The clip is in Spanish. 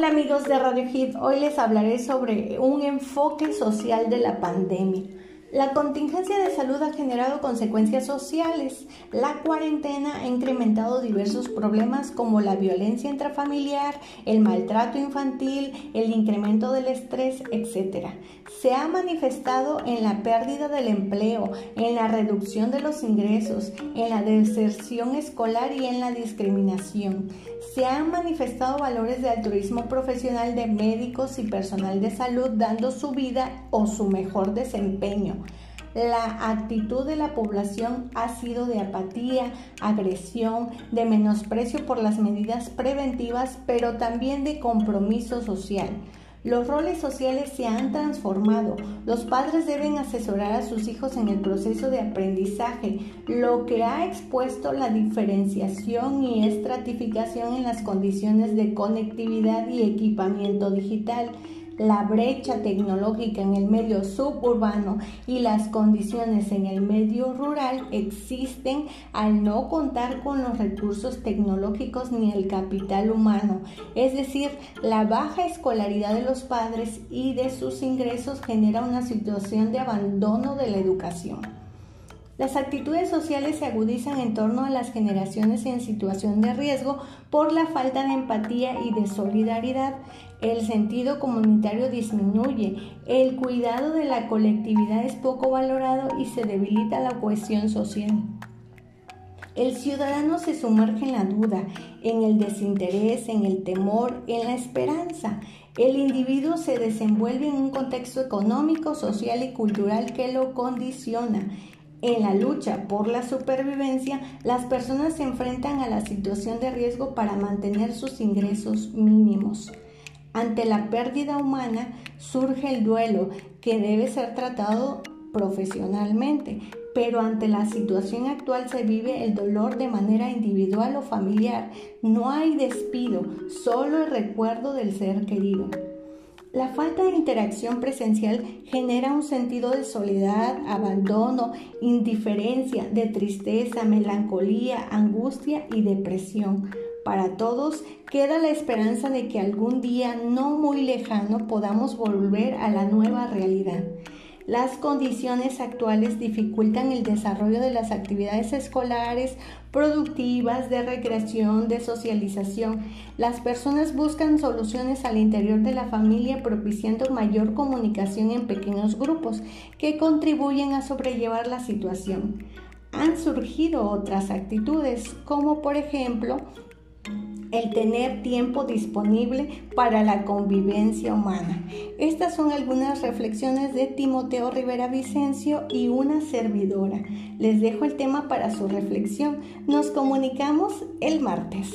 Hola amigos de Radio Hit, hoy les hablaré sobre un enfoque social de la pandemia. La contingencia de salud ha generado consecuencias sociales. La cuarentena ha incrementado diversos problemas como la violencia intrafamiliar, el maltrato infantil, el incremento del estrés, etc. Se ha manifestado en la pérdida del empleo, en la reducción de los ingresos, en la deserción escolar y en la discriminación. Se han manifestado valores de altruismo profesional de médicos y personal de salud dando su vida o su mejor desempeño. La actitud de la población ha sido de apatía, agresión, de menosprecio por las medidas preventivas, pero también de compromiso social. Los roles sociales se han transformado. Los padres deben asesorar a sus hijos en el proceso de aprendizaje, lo que ha expuesto la diferenciación y estratificación en las condiciones de conectividad y equipamiento digital la brecha tecnológica en el medio suburbano y las condiciones en el medio rural existen al no contar con los recursos tecnológicos ni el capital humano. Es decir, la baja escolaridad de los padres y de sus ingresos genera una situación de abandono de la educación. Las actitudes sociales se agudizan en torno a las generaciones en situación de riesgo por la falta de empatía y de solidaridad. El sentido comunitario disminuye, el cuidado de la colectividad es poco valorado y se debilita la cohesión social. El ciudadano se sumerge en la duda, en el desinterés, en el temor, en la esperanza. El individuo se desenvuelve en un contexto económico, social y cultural que lo condiciona en la lucha por la supervivencia, las personas se enfrentan a la situación de riesgo para mantener sus ingresos mínimos. Ante la pérdida humana surge el duelo que debe ser tratado profesionalmente, pero ante la situación actual se vive el dolor de manera individual o familiar. No hay despido, solo el recuerdo del ser querido. La falta de interacción presencial genera un sentido de soledad, abandono, indiferencia, de tristeza, melancolía, angustia y depresión. Para todos queda la esperanza de que algún día no muy lejano podamos volver a la nueva realidad. Las condiciones actuales dificultan el desarrollo de las actividades escolares, productivas, de recreación, de socialización. Las personas buscan soluciones al interior de la familia propiciando mayor comunicación en pequeños grupos que contribuyen a sobrellevar la situación. Han surgido otras actitudes, como por ejemplo el tener tiempo disponible para la convivencia humana. Estas son algunas reflexiones de Timoteo Rivera Vicencio y una servidora. Les dejo el tema para su reflexión. Nos comunicamos el martes.